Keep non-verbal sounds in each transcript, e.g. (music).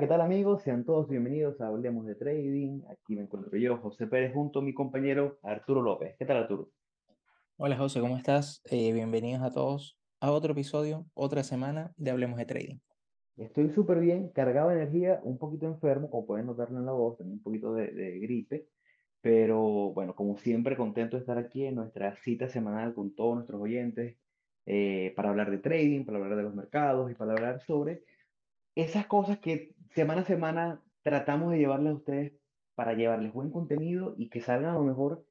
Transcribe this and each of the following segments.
Hola, ¿qué tal amigos? Sean todos bienvenidos a Hablemos de Trading. Aquí me encuentro yo, José Pérez, junto a mi compañero Arturo López. ¿Qué tal, Arturo? Hola José, ¿cómo estás? Eh, bienvenidos a todos a otro episodio, otra semana de Hablemos de Trading. Estoy súper bien, cargado de energía, un poquito enfermo, como pueden notarlo en la voz, tengo un poquito de, de gripe, pero bueno, como siempre, contento de estar aquí en nuestra cita semanal con todos nuestros oyentes eh, para hablar de trading, para hablar de los mercados y para hablar sobre esas cosas que semana a semana tratamos de llevarles a ustedes para llevarles buen contenido y que salgan a lo mejor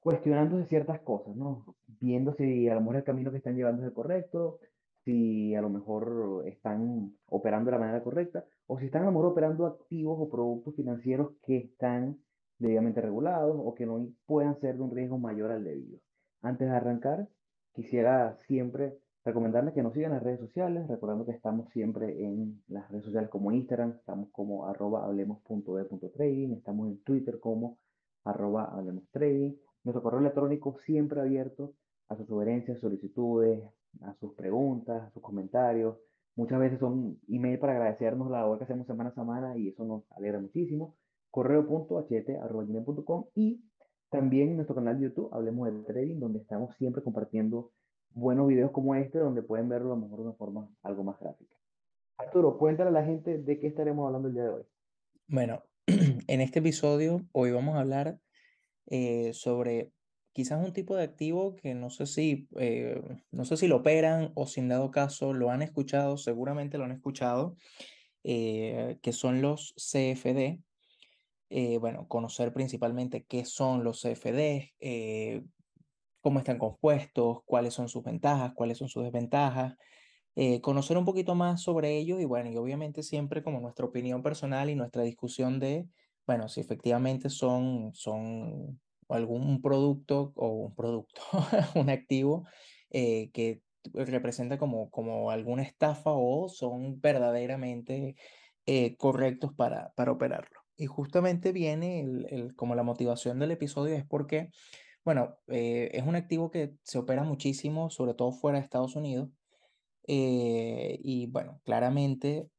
cuestionándose ciertas cosas, ¿no? Viendo si a lo mejor el camino que están llevando es el correcto, si a lo mejor están operando de la manera correcta, o si están a lo mejor operando activos o productos financieros que están debidamente regulados o que no puedan ser de un riesgo mayor al debido. Antes de arrancar, quisiera siempre recomendarles que nos sigan en las redes sociales, recordando que estamos siempre en las redes sociales como Instagram, estamos como arroba hablemos.de.trading, estamos en Twitter como arroba hablemos nuestro correo electrónico siempre abierto a sus sugerencias, solicitudes, a sus preguntas, a sus comentarios. Muchas veces son email para agradecernos la labor que hacemos semana a semana y eso nos alegra muchísimo. Correo.ht.com y también nuestro canal de YouTube, Hablemos de Trading, donde estamos siempre compartiendo buenos videos como este, donde pueden verlo a lo mejor de una forma algo más gráfica. Arturo, cuéntale a la gente de qué estaremos hablando el día de hoy. Bueno, (clears throat) en este episodio hoy vamos a hablar eh, sobre quizás un tipo de activo que no sé si, eh, no sé si lo operan o sin dado caso lo han escuchado, seguramente lo han escuchado, eh, que son los CFD. bueno, conocer principalmente qué son los CFD, cómo están compuestos, cuáles son sus ventajas, cuáles son sus desventajas, conocer un poquito más sobre ellos y bueno, y obviamente siempre como nuestra opinión personal y nuestra discusión de bueno, si efectivamente son, son algún producto o un producto, (laughs) un activo eh, que representa como, como alguna estafa o son verdaderamente eh, correctos para, para operarlo. Y justamente viene el, el, como la motivación del episodio es porque, bueno, eh, es un activo que se opera muchísimo, sobre todo fuera de Estados Unidos. y bueno, claramente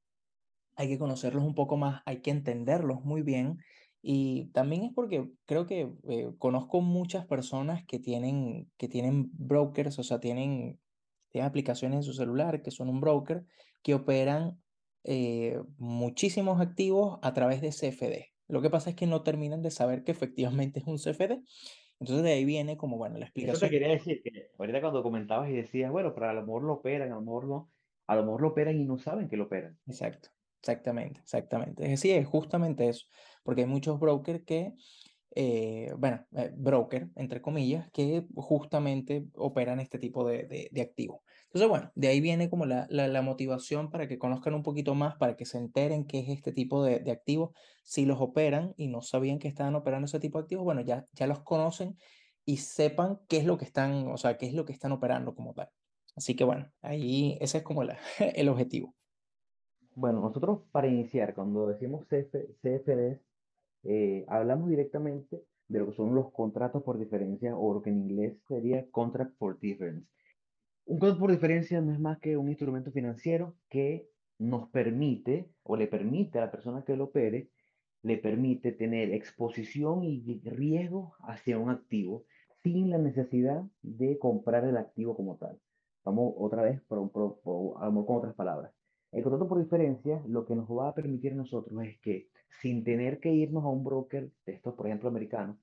hay que conocerlos un poco más, hay que entenderlos muy bien. Y también es porque creo que eh, conozco muchas personas que tienen, que tienen brokers, o sea, tienen, tienen aplicaciones en su celular que son un broker, que operan eh, muchísimos activos a través de CFD. Lo que pasa es que no terminan de saber que efectivamente es un CFD. Entonces de ahí viene como, bueno, la explicación. Eso te quería decir, que ahorita cuando comentabas y decías, bueno, pero a lo mejor lo operan, a lo mejor no, a lo mejor lo operan y no saben que lo operan. Exacto. Exactamente, exactamente. Es decir, es justamente eso, porque hay muchos brokers que, eh, bueno, eh, broker, entre comillas, que justamente operan este tipo de, de, activos. Entonces, bueno, de ahí viene como la, la, motivación para que conozcan un poquito más, para que se enteren qué es este tipo de, activos. Si los operan y no sabían que estaban operando ese tipo de activos, bueno, ya, ya los conocen y sepan qué es lo que están, o sea, qué es lo que están operando como tal. Así que bueno, ahí ese es como (laughs) el objetivo. Bueno, nosotros para iniciar, cuando decimos CFDs, eh, hablamos directamente de lo que son los contratos por diferencia o lo que en inglés sería contract for difference. Un contrato por diferencia no es más que un instrumento financiero que nos permite o le permite a la persona que lo opere, le permite tener exposición y riesgo hacia un activo sin la necesidad de comprar el activo como tal. Vamos otra vez por, con otras palabras. El contrato por diferencia lo que nos va a permitir a nosotros es que sin tener que irnos a un broker de estos, por ejemplo, americanos,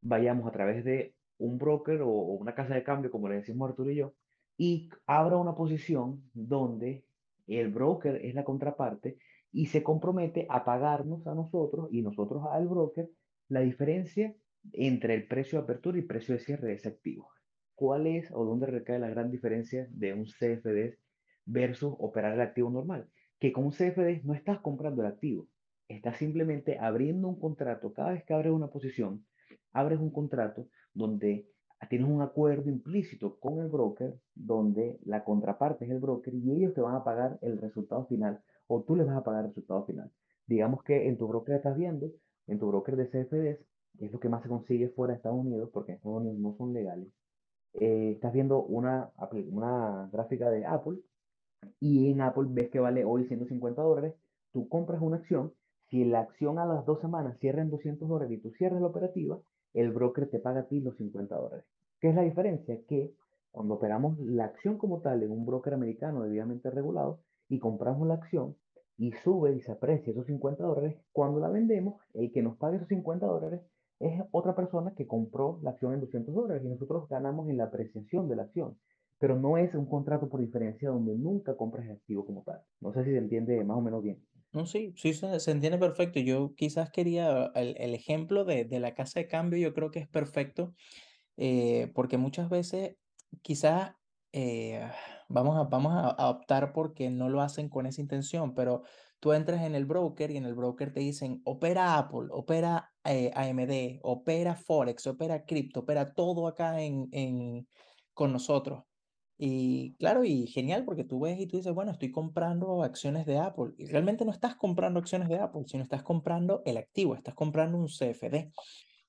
vayamos a través de un broker o, una casa de cambio, como le decimos Arturo y yo, y abra una posición donde el broker es la contraparte y se compromete a pagarnos a nosotros y nosotros al broker la diferencia entre el precio de apertura y precio de cierre de ese activo. ¿Cuál es o dónde recae la gran diferencia de un CFD versus operar el activo normal. Que con un CFD no estás comprando el activo, estás simplemente abriendo un contrato. Cada vez que abres una posición, abres un contrato donde tienes un acuerdo implícito con el broker, donde la contraparte es el broker y ellos te van a pagar el resultado final o tú les vas a pagar el resultado final. Digamos que en tu broker estás viendo, en tu broker de CFDs, que es lo que más se consigue fuera de Estados Unidos, porque en Estados Unidos no son legales, eh, estás viendo una, una gráfica de Apple y en Apple ves que vale hoy 150 dólares, tú compras una acción, si la acción a las dos semanas cierra en 200 dólares y tú cierras la operativa, el broker te paga a ti los 50 dólares. ¿Qué es la diferencia? Que cuando operamos la acción como tal en un broker americano debidamente regulado y compramos la acción y sube y se aprecia esos 50 dólares, cuando la vendemos, el que nos pague esos 50 dólares es otra persona que compró la acción en 200 dólares y nosotros ganamos en la apreciación de la acción. Pero no es un contrato por diferencia donde nunca compras el activo como tal. No sé si se entiende más o menos bien. No, sí, sí se, entiende perfecto. Yo quizás quería el, el ejemplo de, de, la casa de cambio, yo creo que es perfecto, eh, porque muchas veces quizás eh, vamos, a, vamos a optar porque no lo hacen con esa intención, pero tú entras en el broker y en el broker te dicen, opera Apple, opera eh, AMD, opera Forex, opera cripto, opera todo acá en, en, con nosotros. Y claro, y genial porque tú ves y tú dices, bueno, estoy comprando acciones de Apple. Y realmente no estás comprando acciones de Apple, sino estás comprando el activo, estás comprando un CFD.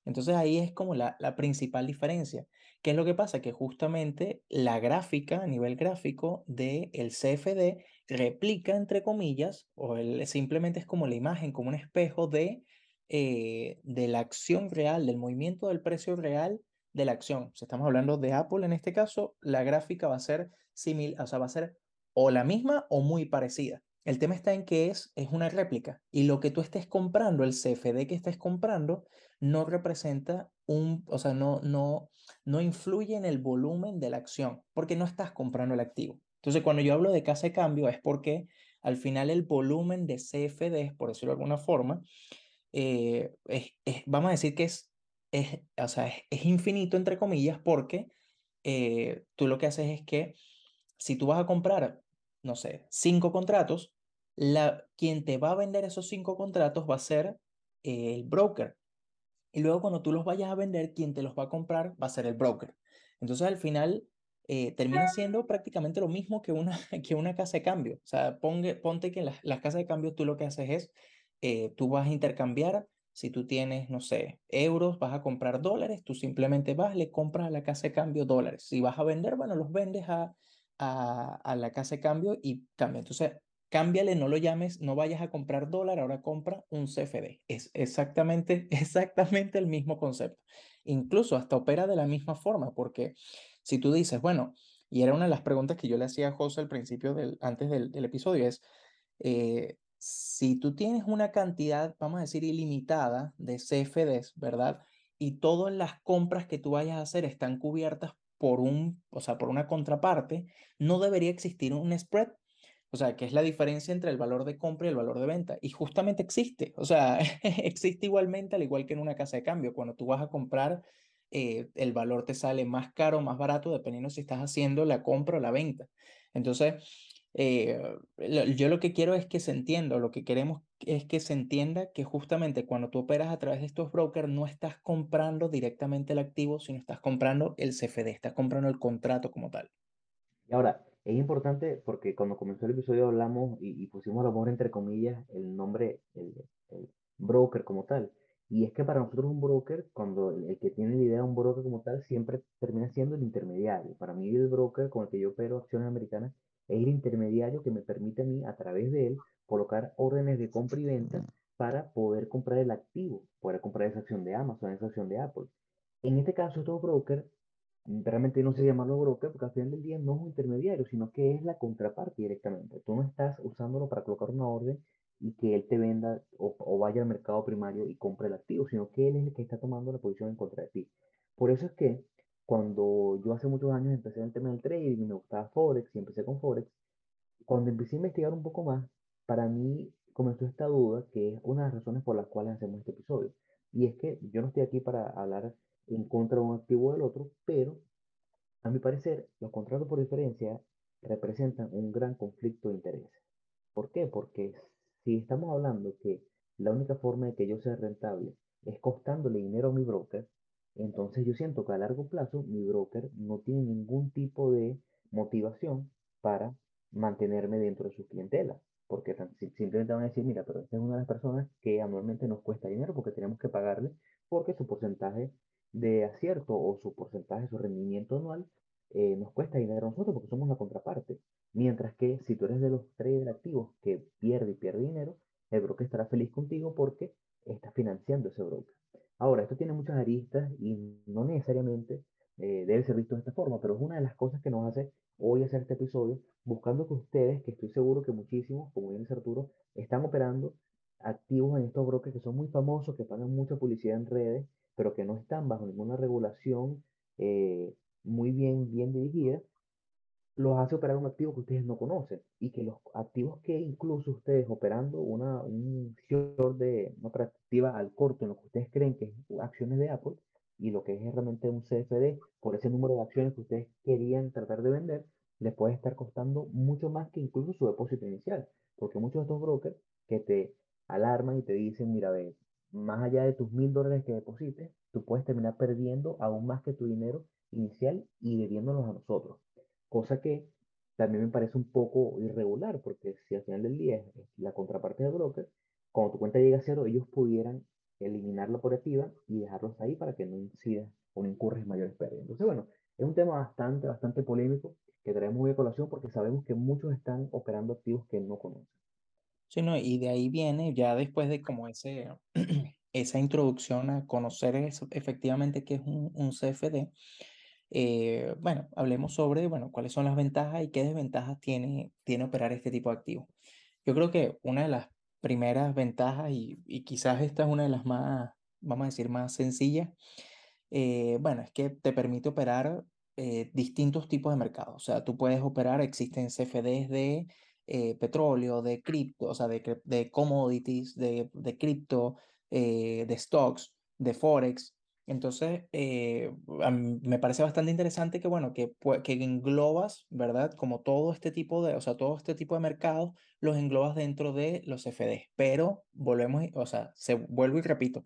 Entonces ahí es como la, la principal diferencia. ¿Qué es lo que pasa? Que justamente la gráfica, a nivel gráfico del el CFD, replica, entre comillas, o simplemente es como la imagen, como un espejo de, eh, de la acción real, del movimiento del precio real de la acción. Si estamos hablando de Apple en este caso, la gráfica va a ser similar, o sea, va a ser o la misma o muy parecida. El tema está en que es, es una réplica y lo que tú estés comprando, el CFD que estés comprando, no representa un, o sea, no, no, no influye en el volumen de la acción porque no estás comprando el activo. Entonces, cuando yo hablo de casa de cambio es porque al final el volumen de CFD, por decirlo de alguna forma, eh, es, es, vamos a decir que es es, o sea, es, infinito, entre comillas, porque eh, tú lo que haces es que si tú vas a comprar, no sé, cinco contratos, la, quien te va a vender esos cinco contratos va a ser el broker. Y luego cuando tú los vayas a vender, quien te los va a comprar va a ser el broker. Entonces al final eh, termina siendo prácticamente lo mismo que una, (laughs) que una casa de cambio. O sea, ponte que en las, las casas de cambio tú lo que haces es, eh, tú vas a intercambiar si tú tienes, no sé, euros, vas a comprar dólares, tú simplemente vas, le compras a la casa de cambio dólares. Si vas a vender, bueno, los vendes a, a, la casa de cambio y cambia. Entonces, cámbiale, no lo llames, no vayas a comprar dólar, ahora compra un CFD. Es exactamente, (laughs) exactamente el mismo concepto. Incluso hasta opera de la misma forma, porque si tú dices, bueno, y era una de las preguntas que yo le hacía a José al principio, del, antes del, del episodio, es, eh, si tú tienes una cantidad, vamos a decir, ilimitada de CFDs, ¿verdad? Y todas las compras que tú vayas a hacer están cubiertas por un, o sea, por una contraparte, no debería existir un spread. O sea, que es la diferencia entre el valor de compra y el valor de venta. Y justamente existe. O sea, (laughs) existe igualmente, al igual que en una casa de cambio. Cuando tú vas a comprar, eh, el valor te sale más caro más barato, dependiendo si estás haciendo la compra o la venta. Entonces, eh, yo lo que quiero es que se entienda, lo que queremos es que se entienda que justamente cuando tú operas a través de estos brokers no estás comprando directamente el activo, sino estás comprando el CFD, estás comprando el contrato como tal. Y ahora, es importante porque cuando comenzó el episodio hablamos y, pusimos a lo mejor entre comillas el nombre, el, el, broker como tal. Y es que para nosotros un broker, cuando el, el, que tiene la idea de un broker como tal, siempre termina siendo el intermediario. Para mí el broker con el que yo opero acciones americanas es el intermediario que me permite a mí, a través de él, colocar órdenes de compra y venta para poder comprar el activo, poder comprar esa acción de Amazon, esa acción de Apple. En este caso, estos broker, realmente no se llaman los broker porque al final del día no es un intermediario, sino que es la contraparte directamente. Tú no estás usándolo para colocar una orden y que él te venda o, o, vaya al mercado primario y compre el activo, sino que él es el que está tomando la posición en contra de ti. Por eso es que cuando yo hace muchos años empecé en el tema del trading y me gustaba Forex y empecé con Forex, cuando empecé a investigar un poco más, para mí comenzó esta duda que es una de las razones por las cuales hacemos este episodio. Y es que yo no estoy aquí para hablar en contra de un activo del otro, pero a mi parecer los contratos por diferencia representan un gran conflicto de intereses. ¿Por qué? Porque si estamos hablando que la única forma de que yo sea rentable es costándole dinero a mi broker, entonces yo siento que a largo plazo mi broker no tiene ningún tipo de motivación para mantenerme dentro de su clientela. Porque simplemente van a decir, mira, pero esta es una de las personas que anualmente nos cuesta dinero porque tenemos que pagarle porque su porcentaje de acierto o su porcentaje, su rendimiento anual eh, nos cuesta dinero a nosotros porque somos la contraparte. Mientras que si tú eres de los traders activos que pierde y pierde dinero, está feliz contigo porque está financiando ese broker. Ahora, esto tiene muchas aristas y no necesariamente eh, debe ser visto de esta forma, pero es una de las cosas que nos hace hoy hacer este episodio, buscando que ustedes, que estoy seguro que muchísimos, como bien dice Arturo, están operando activos en estos brokers que son muy famosos, que pagan mucha publicidad en redes, pero que no están bajo ninguna regulación eh, muy bien, bien dirigida, los hace operar un activo que ustedes no conocen y que los activos que incluso ustedes operando una, un de una al corto en lo que ustedes creen que es acciones de Apple y lo que es realmente un CFD por ese número de acciones que ustedes querían tratar de vender, les puede estar costando mucho más que incluso su depósito inicial, porque muchos de estos brokers que te alarman y te dicen, mira, ve, más allá de tus mil dólares que deposites, tú puedes terminar perdiendo aún más que tu dinero inicial y debiéndonos a nosotros. Cosa que también me parece un poco irregular, porque si al final del día es la contraparte del broker, cuando tu cuenta llega a cero, ellos pudieran eliminar la operativa y dejarlos ahí para que no incidas o no incurres mayores pérdidas. Entonces, bueno, es un tema bastante, bastante polémico que traemos muy a colación porque sabemos que muchos están operando activos que no conocen. Sí, no, y de ahí viene ya después de como ese, (clears throat) esa introducción a conocer eso, efectivamente qué es un, un CFD, eh, bueno, hablemos sobre, bueno, cuáles son las ventajas y qué desventajas tiene, tiene operar este tipo de activos. Yo creo que una de las primeras ventajas, y, y quizás esta es una de las más, vamos a decir, más sencillas, eh, bueno, es que te permite operar eh, distintos tipos de mercados. O sea, tú puedes operar, existen CFDs de petróleo, de cripto, o sea, de, de commodities, de, de cripto, de stocks, de forex. Entonces, me parece bastante interesante que, bueno, que, que englobas, ¿verdad? Como todo este tipo de, o sea, todo este tipo de mercados los englobas dentro de los CFDs. Pero volvemos, o sea, se vuelvo y repito,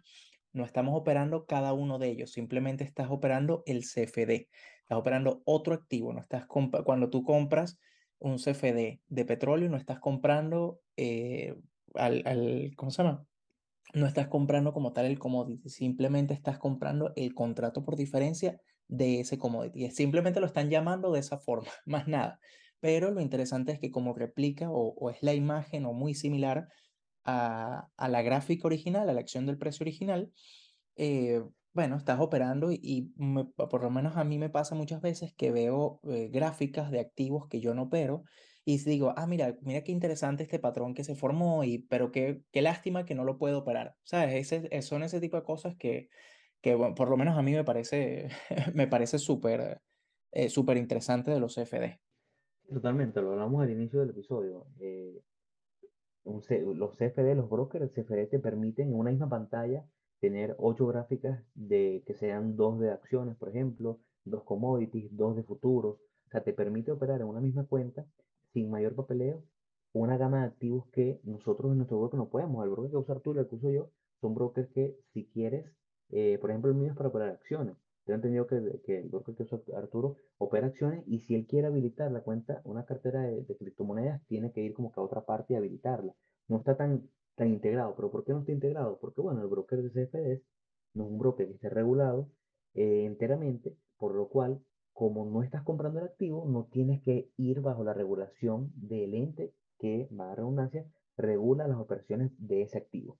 no estamos operando cada uno de ellos, simplemente estás operando el CFD, estás operando otro activo, no estás cuando tú compras un CFD de petróleo, no estás comprando eh, al, al, ¿cómo se llama? No estás comprando como tal el commodity, simplemente estás comprando el contrato por diferencia de ese commodity. Simplemente lo están llamando de esa forma, (laughs) más nada. Pero lo interesante es que como replica o, es la imagen o muy similar a, a, la gráfica original, a la acción del precio original, eh, bueno, estás operando y, por lo menos a mí me pasa muchas veces que veo eh, gráficas de activos que yo no opero y digo, ah, mira, mira qué interesante este patrón que se formó, y, pero qué, qué lástima que no lo puedo operar. ¿Sabes? Ese, son ese tipo de cosas que, que bueno, por lo menos a mí me parece, (laughs) me parece súper eh, interesante de los CFD. Totalmente, lo hablamos al inicio del episodio. Eh, un los CFD, los brokers, CFD te permiten en una misma pantalla tener ocho gráficas de que sean dos de acciones, por ejemplo, dos commodities, dos de futuros. O sea, te permite operar en una misma cuenta sin mayor papeleo una gama de activos que nosotros en nuestro broker no podemos. El broker que usar tú el que uso yo son brokers que si quieres, eh, por ejemplo, el mío es para operar acciones. Yo he entendido que, el broker que usa Arturo opera acciones y si él quiere habilitar la cuenta, una cartera de, de criptomonedas, tiene que ir como que a otra parte y habilitarla. No está tan tan integrado. ¿Pero por qué no está integrado? Porque, bueno, el broker de CFDs no es un broker que esté regulado eh, enteramente, por lo cual, como no estás comprando el activo, no tienes que ir bajo la regulación del ente que, a redundancia, regula las operaciones de ese activo.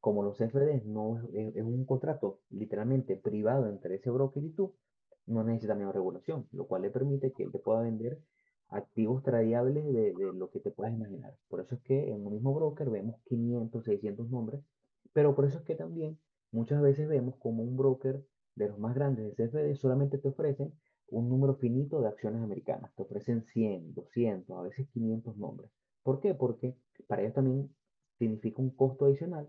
Como los CFDs no es, es un contrato literalmente privado entre ese broker y tú, no necesita menos regulación, lo cual le permite que él te pueda vender activos tradiables de, de, lo que te puedas imaginar. Por eso es que en un mismo broker vemos 500, 600 nombres, pero por eso es que también muchas veces vemos como un broker de los más grandes de CFD solamente te ofrecen un número finito de acciones americanas. Te ofrecen 100, 200, a veces 500 nombres. ¿Por qué? Porque para ellos también significa un costo adicional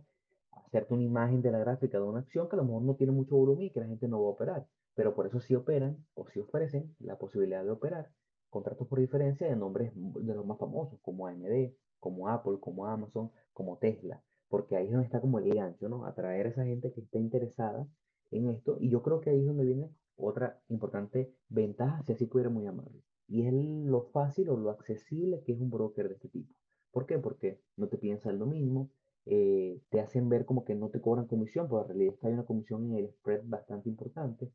hacerte una imagen de la gráfica de una acción que a lo mejor no tiene mucho volumen y que la gente no va a operar. Pero por eso sí operan o sí ofrecen la posibilidad de operar contratos por diferencia de nombres de los más famosos, como AMD, como Apple, como Amazon, como Tesla, porque ahí es donde está como el gancho, ¿no? Atraer a esa gente que esté interesada en esto, y yo creo que ahí es donde viene otra importante ventaja, si así pudiera muy llamarlo, y es lo fácil o lo accesible que es un broker de este tipo. ¿Por qué? Porque no te piensan lo mismo, eh, te hacen ver como que no te cobran comisión, pero en realidad hay una comisión en el spread bastante importante,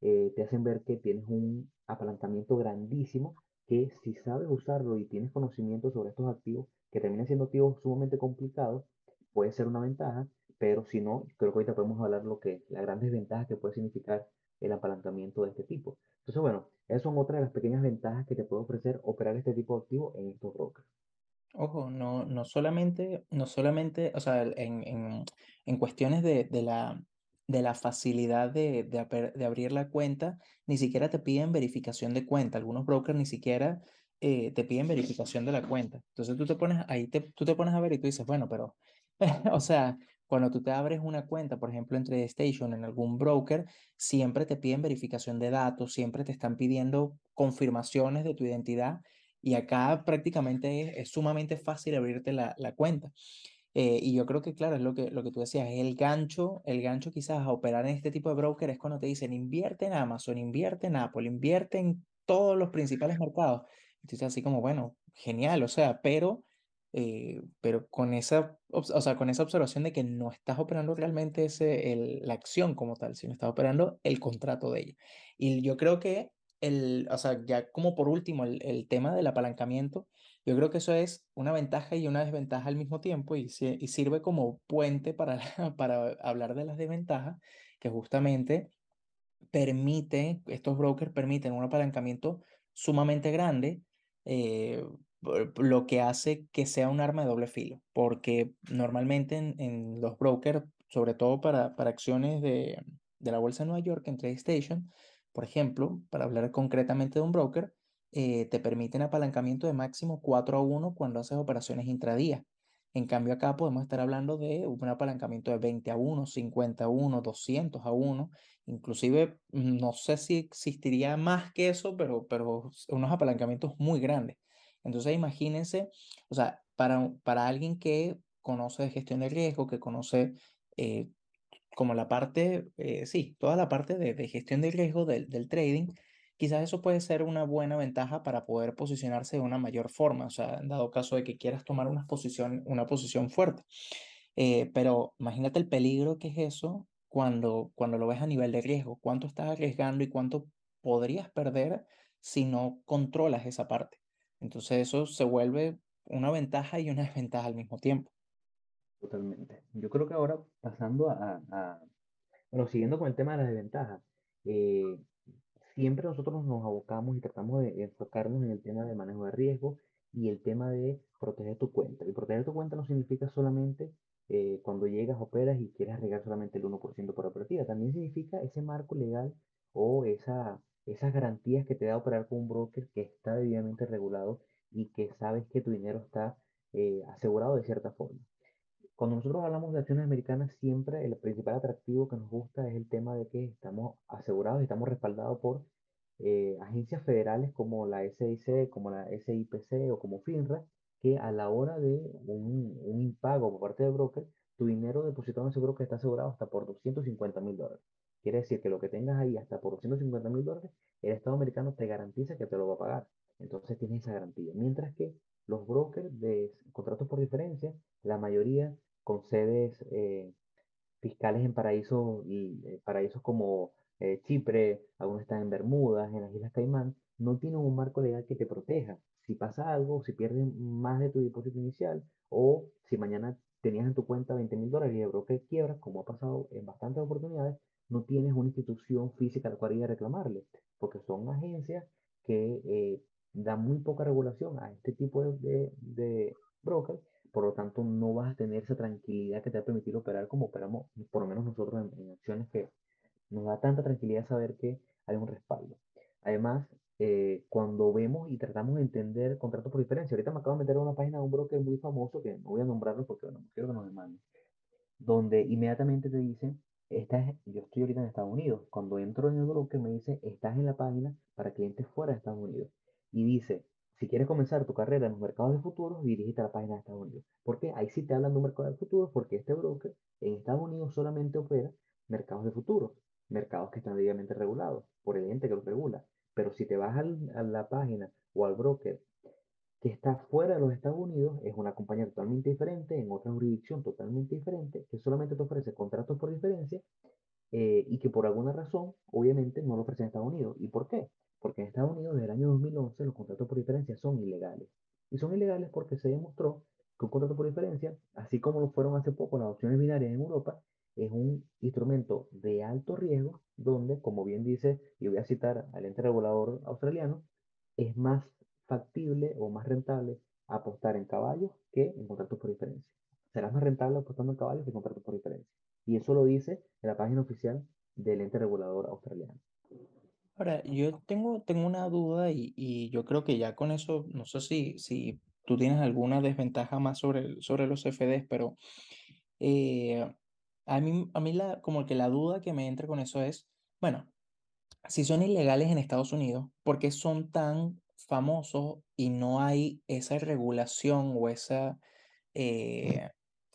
eh, te hacen ver que tienes un apalancamiento grandísimo que si sabes usarlo y tienes conocimiento sobre estos activos, que terminan siendo activos sumamente complicados, puede ser una ventaja, pero si no, creo que ahorita podemos hablar lo que, las grandes ventajas que puede significar el apalancamiento de este tipo. Entonces, bueno, esas son otras de las pequeñas ventajas que te puede ofrecer operar este tipo de activo en estos brokers. Ojo, no, no solamente, no solamente, o sea, en, en, en cuestiones de, de la, de la facilidad de, de, de, abrir la cuenta, ni siquiera te piden verificación de cuenta. Algunos brokers ni siquiera eh, te piden verificación de la cuenta. Entonces tú te pones ahí, te, tú te pones a ver y tú dices, bueno, pero, (laughs) o sea, cuando tú te abres una cuenta, por ejemplo, en TradeStation, en algún broker, siempre te piden verificación de datos, siempre te están pidiendo confirmaciones de tu identidad y acá prácticamente es, sumamente fácil abrirte la, la cuenta. Eh, y yo creo que, claro, es lo que, lo que tú decías, es el gancho, el gancho quizás a operar en este tipo de broker es cuando te dicen invierte en Amazon, invierte en Apple, invierte en todos los principales mercados. Entonces así como, bueno, genial, o sea, pero, eh, pero con, esa, o sea, con esa observación de que no estás operando realmente ese, el, la acción como tal, sino estás operando el contrato de ella. Y yo creo que el, o sea, ya como por último, el, el, tema del apalancamiento, yo creo que eso es una ventaja y una desventaja al mismo tiempo y, y sirve como puente para, (laughs) para hablar de las desventajas, que justamente permite, estos brokers permiten un apalancamiento sumamente grande, eh, lo que hace que sea un arma de doble filo, porque normalmente en, los brokers, sobre todo para, para acciones de, de la Bolsa de Nueva York en TradeStation, por ejemplo, para hablar concretamente de un broker, eh, te permiten apalancamiento de máximo 4 a 1 cuando haces operaciones intradía. En cambio, acá podemos estar hablando de un apalancamiento de 20 a 1, 50 a 1, 200 a 1. Inclusive, no sé si existiría más que eso, pero, pero unos apalancamientos muy grandes. Entonces, imagínense, o sea, para, para alguien que conoce de gestión de riesgo, que conoce eh, como la parte, eh, sí, toda la parte de, de gestión de riesgo del, del, trading, quizás eso puede ser una buena ventaja para poder posicionarse de una mayor forma, o sea, en dado caso de que quieras tomar una posición, una posición fuerte. Eh, pero imagínate el peligro que es eso cuando, cuando lo ves a nivel de riesgo, cuánto estás arriesgando y cuánto podrías perder si no controlas esa parte. Entonces eso se vuelve una ventaja y una (laughs) desventaja al mismo tiempo. Totalmente. Yo creo que ahora pasando a, a bueno, siguiendo con el tema de las desventajas, eh, siempre nosotros nos abocamos y tratamos de enfocarnos en el tema de manejo de riesgo y el tema de proteger tu cuenta. Y proteger tu cuenta no significa solamente eh, cuando llegas, operas y quieres arriesgar solamente el 1% por operativa. También significa ese marco legal o esa, esas garantías que te da operar con un broker que está debidamente regulado y que sabes que tu dinero está eh, asegurado de cierta forma. Cuando nosotros hablamos de acciones americanas, siempre el principal atractivo que nos gusta es el tema de que estamos asegurados y estamos respaldados por eh, agencias federales como la SIC, como la SIPC o como FINRA, que a la hora de un, un impago por parte del broker, tu dinero depositado en ese broker está asegurado hasta por 250 mil dólares. Quiere decir que lo que tengas ahí hasta por 250 mil dólares, el Estado americano te garantiza que te lo va a pagar. Entonces tienes esa garantía. Mientras que los brokers de contratos por diferencia, la mayoría con sedes eh, fiscales en paraísos, eh, paraísos como eh, Chipre, algunos están en Bermudas, en las Islas Caimán, no tienen un marco legal que te proteja. Si pasa algo, si pierdes más de tu depósito inicial, o si mañana tenías en tu cuenta 20 mil dólares y el broker quiebra, como ha pasado en bastantes oportunidades, no tienes una institución física a la cual ir a reclamarle, porque son agencias que eh, dan muy poca regulación a este tipo de, de, de brokers por lo tanto no vas a tener esa tranquilidad que te va a permitir operar como operamos, por lo menos nosotros en, en acciones que nos da tanta tranquilidad saber que hay un respaldo. Además, eh, cuando vemos y tratamos de entender contratos por diferencia, ahorita me acabo de meter a una página de un broker muy famoso, que no voy a nombrarlo porque no quiero que nos demanden, donde inmediatamente te dicen, estás, yo estoy ahorita en Estados Unidos, cuando entro en el broker me dice, estás en la página para clientes fuera de Estados Unidos, y dice, si quieres comenzar tu carrera en los mercados de futuros, dirígete a la página de Estados Unidos. ¿Por qué? Ahí sí te hablan de un mercado de futuros, porque este broker en Estados Unidos solamente opera mercados de futuros, mercados que están debidamente regulados por el ente que los regula. Pero si te vas al, a la página o al broker que está fuera de los Estados Unidos, es una compañía totalmente diferente, en otra jurisdicción totalmente diferente, que solamente te ofrece contratos por diferencia eh, y que por alguna razón, obviamente, no lo ofrece en Estados Unidos. ¿Y por qué? Porque en Estados Unidos, desde el año 2011, los contratos por diferencia son ilegales. Y son ilegales porque se demostró que un contrato por diferencia, así como lo fueron hace poco las opciones binarias en Europa, es un instrumento de alto riesgo donde, como bien dice, y voy a citar al ente regulador australiano, es más factible o más rentable apostar en caballos que en contratos por diferencia. Será más rentable apostando en caballos que en contratos por diferencia. Y eso lo dice en la página oficial del ente regulador australiano. Ahora, yo tengo, tengo una duda y, y yo creo que ya con eso, no sé si, si tú tienes alguna desventaja más sobre, sobre los CFDs, pero eh, a mí, a mí la, como que la duda que me entra con eso es, bueno, si son ilegales en Estados Unidos, ¿por qué son tan famosos y no hay esa regulación o esa, eh,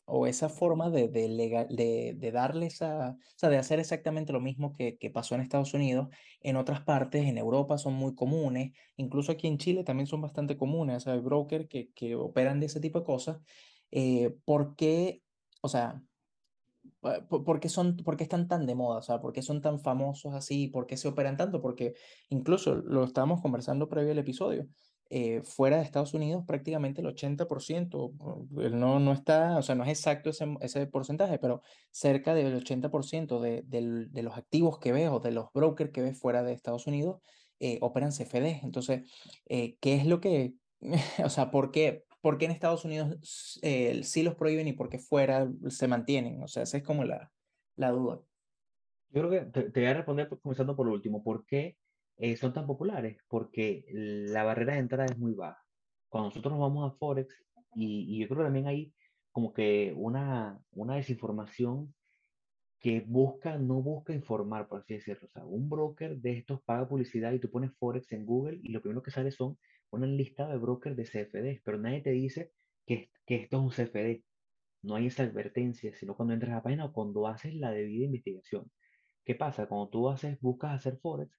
o esa forma de, de, legal, de, de darles a, o sea, de hacer exactamente lo mismo que, que pasó en Estados Unidos, en otras partes, en Europa son muy comunes, incluso aquí en Chile también son bastante comunes, o sea, hay brokers que, que operan de ese tipo de cosas. Eh, ¿Por qué, o sea, ¿Por qué, son, ¿Por qué están tan de moda? O sea, ¿por qué son tan famosos así? ¿Por qué se operan tanto? Porque incluso lo estábamos conversando previo al episodio. Eh, fuera de Estados Unidos, prácticamente el 80%, no, no está, o sea, no es exacto ese, ese porcentaje, pero cerca del 80% de, de, de, los activos que ves o de los brokers que ves fuera de Estados Unidos eh, operan CFD. Entonces, eh, ¿qué es lo que, (laughs) o sea, por qué, ¿por qué en Estados Unidos eh, sí los prohíben y por qué fuera se mantienen? O sea, esa es como la, la duda. Yo creo que te, te voy a responder comenzando por lo último. ¿Por qué eh, son tan populares? Porque la barrera de entrada es muy baja. Cuando nosotros nos vamos a Forex, y, y yo creo que también hay como que una, una desinformación que busca, no busca informar, por así decirlo. O sea, un broker de estos paga publicidad y tú pones Forex en Google y lo primero que sale son una lista de brokers de CFD, pero nadie te dice que, que esto es un CFD. No hay esa advertencia, sino cuando entras a la página o cuando haces la debida investigación. ¿Qué pasa? Cuando tú haces, buscas hacer Forex,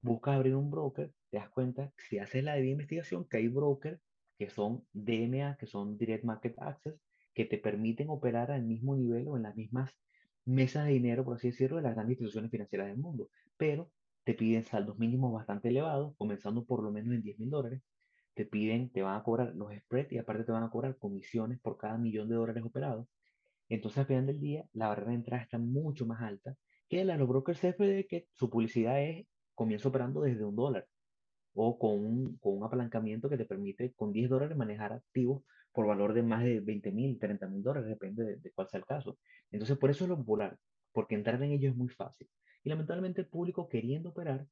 buscas abrir un broker, te das cuenta, si haces la debida investigación, que hay brokers que son DMA, que son Direct Market Access, que te permiten operar al mismo nivel o en las mismas mesas de dinero, por así decirlo, de las grandes instituciones financieras del mundo. Pero te piden saldos mínimos bastante elevados, comenzando por lo menos en 10 mil dólares. Te piden, te van a cobrar los spreads y aparte te van a cobrar comisiones por cada millón de dólares operados. Entonces, al final del día, la barrera de entrada está mucho más alta que la de los brokers CFD, que su publicidad es comienza operando desde un dólar o con un, con un apalancamiento que te permite con 10 dólares manejar activos por valor de más de 20 mil, 30 mil dólares, depende de, de, cuál sea el caso. Entonces, por eso es lo popular, porque entrar en ello es muy fácil. Y lamentablemente el público queriendo operar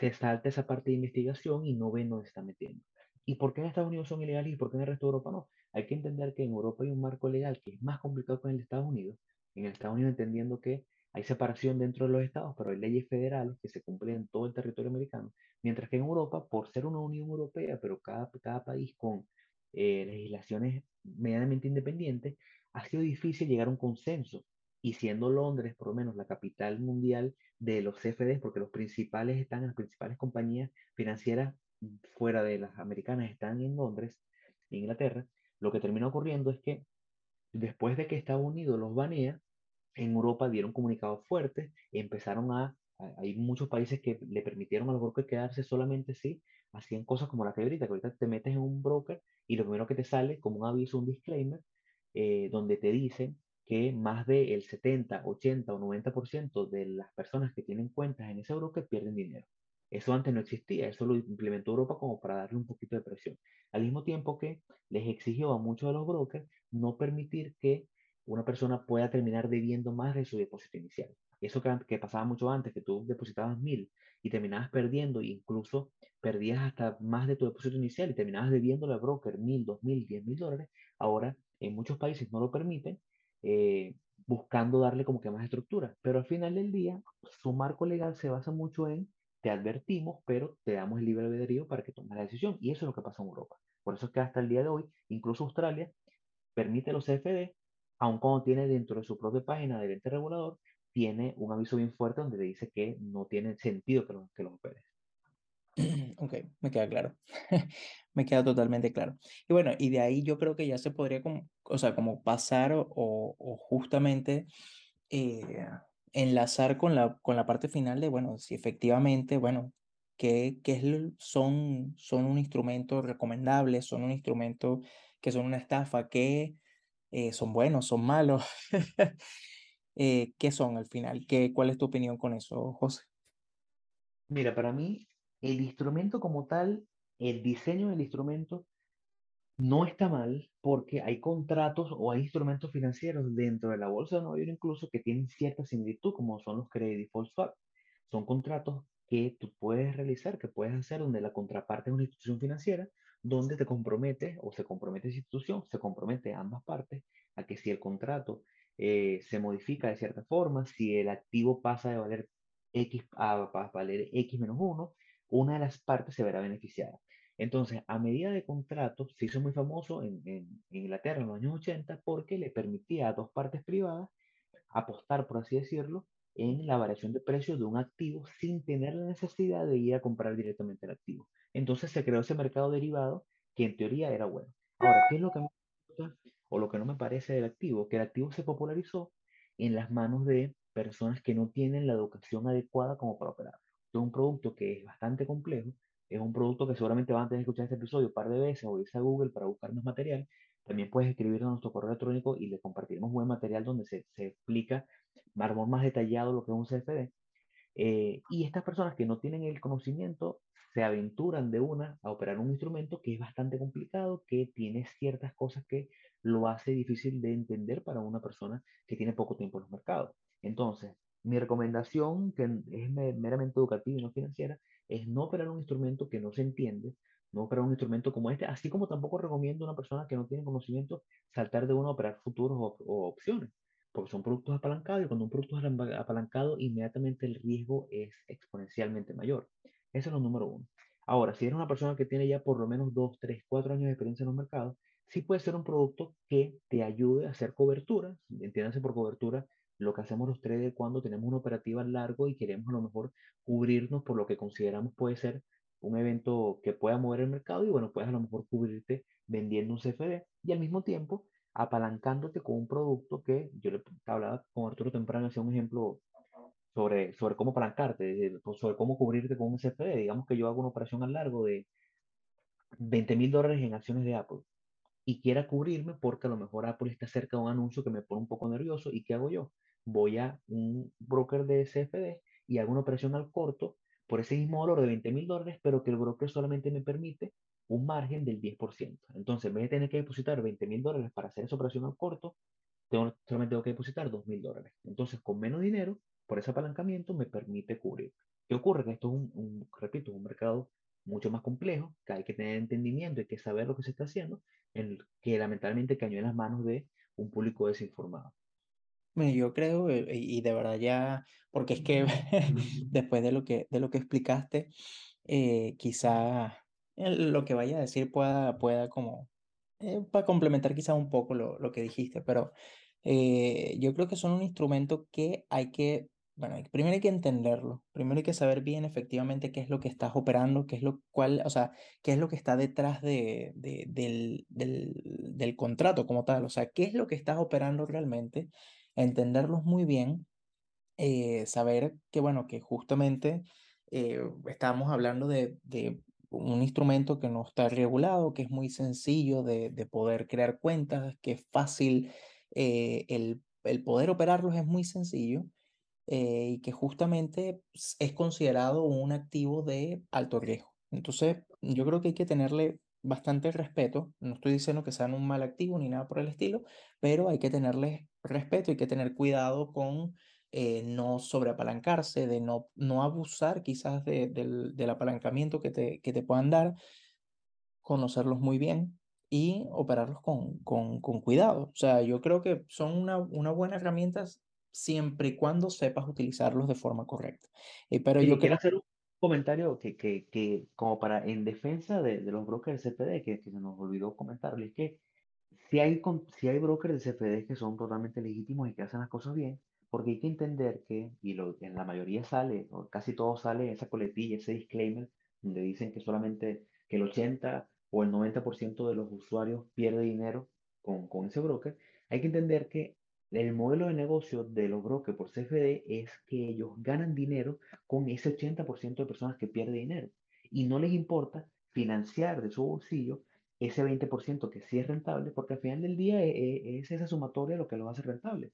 se salta esa parte de investigación y no ve dónde está metiendo. ¿Y por qué en Estados Unidos son ilegales y por qué en el resto de Europa no? Hay que entender que en Europa hay un marco legal que es más complicado que en el Estados Unidos. En el Estados Unidos entendiendo que hay separación dentro de los estados, pero hay leyes federales que se cumplen en todo el territorio americano. Mientras que en Europa, por ser una Unión Europea, pero cada, cada país con eh, legislaciones medianamente independientes, ha sido difícil llegar a un consenso y siendo Londres por lo menos la capital mundial de los CFDs, porque los principales están, las principales compañías financieras fuera de las americanas están en Londres, en Inglaterra, lo que termina ocurriendo es que después de que Estados Unidos los banea, en Europa dieron comunicados fuertes empezaron a, a, hay muchos países que le permitieron a los brokers quedarse solamente si hacían cosas como la que ahorita, que ahorita te metes en un broker y lo primero que te sale como un aviso, un disclaimer, eh, donde te dicen que más del 70, 80 o 90% de las personas que tienen cuentas en ese broker pierden dinero. Eso antes no existía, eso lo implementó Europa como para darle un poquito de presión. Al mismo tiempo que les exigió a muchos de los brokers no permitir que una persona pueda terminar debiendo más de su depósito inicial. Eso que, que pasaba mucho antes, que tú depositabas mil y terminabas perdiendo, incluso perdías hasta más de tu depósito inicial y terminabas debiendo al broker mil, dos mil, diez mil dólares. Ahora, en muchos países no lo permiten eh, buscando darle como que más estructura. Pero al final del día, su marco legal se basa mucho en te advertimos, pero te damos el libre albedrío para que tomes la decisión. Y eso es lo que pasa en Europa. Por eso es que hasta el día de hoy, incluso Australia permite los CFD, aun cuando tiene dentro de su propia página de ente regulador, tiene un aviso bien fuerte donde le dice que no tiene sentido que los, que los operes. (clears throat) Ok, me queda claro. (laughs) me queda totalmente claro. Y bueno, y de ahí yo creo que ya se podría como, o sea, como pasar o, justamente eh, enlazar con la, con la parte final de, bueno, si efectivamente, bueno, ¿Qué, qué es son, son un instrumento recomendable? ¿Son un instrumento que son una estafa? ¿Qué eh, son buenos? ¿Son malos? (laughs) Eh, ¿qué son al final? ¿Qué, cuál es tu opinión con eso, José? Mira, para mí, el instrumento como tal, el diseño del instrumento No está mal porque hay contratos o hay instrumentos financieros dentro de la bolsa de Nueva York incluso que tienen cierta similitud, como son los credit default swap. Son contratos que tú puedes realizar, que puedes hacer donde la contraparte es una institución financiera, donde te comprometes o se compromete esa institución, se compromete ambas partes a que si el contrato eh, se modifica de cierta forma, si el activo pasa de valer X a, a valer X menos uno, una de las partes se verá beneficiada. Entonces, a medida de contrato, se hizo muy famoso en, Inglaterra en los años 80 porque le permitía a dos partes privadas apostar, por así decirlo, en la variación de precio de un activo sin tener la necesidad de ir a comprar directamente el activo. Entonces se creó ese mercado derivado que en teoría era bueno. Ahora, ¿qué es lo que me gusta o lo que no me parece del activo? Que el activo se popularizó en las manos de personas que no tienen la educación adecuada como para operar. Es un producto que es bastante complejo, es un producto que seguramente van a tener que escuchar este episodio un par de veces o irse a Google para buscar más material, también puedes escribirnos a nuestro correo electrónico y le compartiremos buen material donde se, se explica más, más detallado lo que es un CFD. Eh, y estas personas que no tienen el conocimiento se aventuran de una a operar un instrumento que es bastante complicado, que tiene ciertas cosas que lo hace difícil de entender para una persona que tiene poco tiempo en los mercados. Entonces, mi recomendación, que es meramente educativa y no financiera, es no operar un instrumento que no se entiende, no operar un instrumento como este, así como tampoco recomiendo a una persona que no tiene conocimiento saltar de uno a operar futuros o, o opciones porque son productos apalancados y cuando un producto es apalancado, inmediatamente el riesgo es exponencialmente mayor. Eso es lo número uno. Ahora, si eres una persona que tiene ya por lo menos 2, 3, 4 años de experiencia en los mercados, sí puede ser un producto que te ayude a hacer cobertura. Entiéndase por cobertura lo que hacemos los traders cuando tenemos una operativa largo y queremos a lo mejor cubrirnos por lo que consideramos puede ser un evento que pueda mover el mercado y bueno, puedes a lo mejor cubrirte vendiendo un CFD y al mismo tiempo apalancándote con un producto que yo le hablaba con Arturo temprano, hacía un ejemplo sobre, sobre cómo apalancarte, sobre cómo cubrirte con un CFD. Digamos que yo hago una operación a largo de 20 mil dólares en acciones de Apple y quiera cubrirme porque a lo mejor Apple está cerca de un anuncio que me pone un poco nervioso. ¿Y qué hago yo? Voy a un broker de CFD y hago una operación al corto por ese mismo valor de 20 mil dólares, pero que el broker solamente me permite un margen del 10%. Entonces, en vez de tener que depositar 20 mil dólares para hacer esa operación al corto, tengo, solamente tengo que depositar 2 mil dólares. Entonces, con menos dinero, por ese apalancamiento, me permite cubrir. ¿Qué ocurre? Que esto es un, un repito, un mercado mucho más complejo, que hay que tener entendimiento, hay que saber lo que se está haciendo, en que lamentablemente cayó en las manos de un público desinformado. Yo creo, eh, y de verdad ya, porque es que (laughs) después de lo que, de lo que explicaste, eh, quizá eh, lo que vaya a decir pueda, pueda como, eh, para complementar quizá un poco lo, lo que dijiste, pero eh, yo creo que son un instrumento que hay que, bueno, primero hay que entenderlo, primero hay que saber bien efectivamente qué es lo que estás operando, qué es lo cual, o sea, qué es lo que está detrás de, de- del, del, del contrato como tal, o sea, qué es lo que estás operando realmente, entenderlos muy bien eh, saber que, bueno, que justamente eh, estábamos hablando de, un instrumento que no está regulado, que es muy sencillo de, de poder crear cuentas, que es fácil, eh, el, el poder operarlos es muy sencillo eh, y que justamente es considerado un activo de alto riesgo. Entonces, yo creo que hay que tenerle bastante respeto. No estoy diciendo que sean un mal activo ni nada por el estilo, pero hay que tenerle respeto, hay que tener cuidado con eh, no sobreapalancarse, de no, no abusar quizás de- del, del apalancamiento que te, que te puedan dar, conocerlos muy bien y operarlos con, con, con cuidado. O sea, yo creo que son una, una buena herramienta siempre y cuando sepas utilizarlos de forma correcta. Eh, pero yo Oye, creo quiero hacer un comentario que, que, que como para en defensa de, de los brokers de CFD, que, que se nos olvidó comentarle, es que si hay, si hay brokers de CFD que son totalmente legítimos y que hacen las cosas bien, porque hay que entender que, y lo, en la mayoría sale, o casi todo sale esa coletilla, ese disclaimer, donde dicen que solamente que el 80 o el 90% de los usuarios pierde dinero con, con ese broker, hay que entender que el modelo de negocio de los brokers por CFD es que ellos ganan dinero con ese 80% de personas que pierden dinero y no les importa financiar de su bolsillo ese 20% que sí es rentable, porque al final del día e- e- es, esa sumatoria lo que lo hace rentable.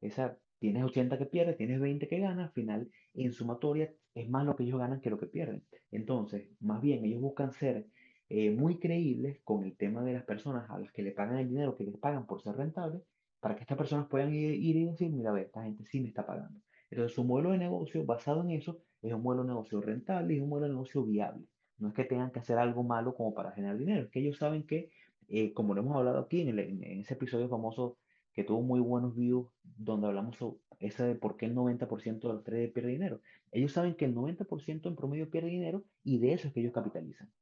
Esa, tienes 80 que pierdes, tienes 20 que ganas, al final en sumatoria es más lo que ellos ganan que lo que pierden. Entonces, más bien ellos buscan ser eh, muy creíbles con el tema de las personas a las que le pagan el dinero que les pagan por ser rentables, para que estas personas puedan ir, ir y decir, mira, a ver, esta gente sí me está pagando. Entonces, su modelo de negocio basado en eso es un modelo de negocio rentable y un modelo de negocio viable. No es que tengan que hacer algo malo como para generar dinero, es que ellos saben que, eh, como lo hemos hablado aquí en, el- en- ese episodio famoso que tuvo muy buenos views, donde hablamos sobre ese de por qué el 90% de los traders pierde dinero. Ellos saben que el 90% en promedio pierde dinero y de eso es que ellos capitalizan.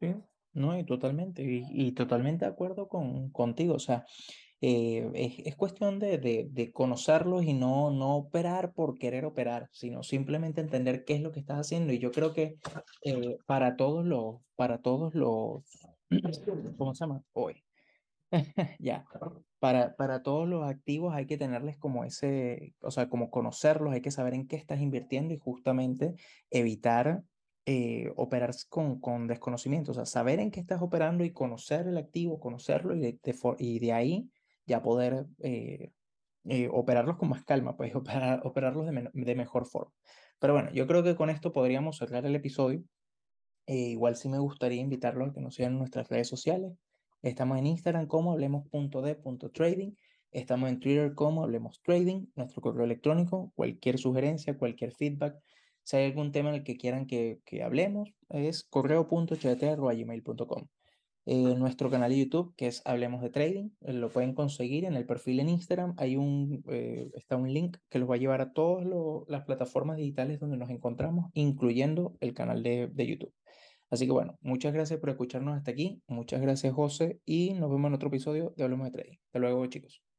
Sí, no, y totalmente, y, y totalmente de acuerdo con, contigo. O sea, eh, es, es cuestión de, de, de conocerlos y no, no operar por querer operar, sino simplemente entender qué es lo que estás haciendo. Y yo creo que eh, para todos los, para todos los, (clears throat) ¿cómo se llama? Hoy. (laughs) Ya, para, para todos los activos hay que tenerles como ese, o sea, como conocerlos, hay que saber en qué estás invirtiendo y justamente evitar eh, operar con, con desconocimiento, o sea, saber en qué estás operando y conocer el activo, conocerlo y de, de for- y de ahí ya poder eh, eh, operarlos con más calma, pues (laughs) operar, operarlos de, mejor forma. Pero bueno, yo creo que con esto podríamos cerrar el episodio. Eh, igual sí me gustaría invitarlos a que nos sigan en nuestras redes sociales. Estamos en Instagram como hablemos.de.trading. Estamos en Twitter como Hablemos Trading. Nuestro correo electrónico, cualquier sugerencia, cualquier feedback. Si hay algún tema en el que quieran que, que hablemos, es correo.chat.gmail.com. Eh, nuestro canal de YouTube, que es Hablemos de Trading, eh, lo pueden conseguir en el perfil en Instagram. Hay un, eh, está un link que los va a llevar a todas las plataformas digitales donde nos encontramos, incluyendo el canal de, de YouTube. Así que bueno, muchas gracias por escucharnos hasta aquí. Muchas gracias, José, y nos vemos en otro episodio de Hablemos de Trading. Hasta luego, chicos.